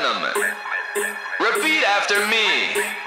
gentlemen, repeat after me.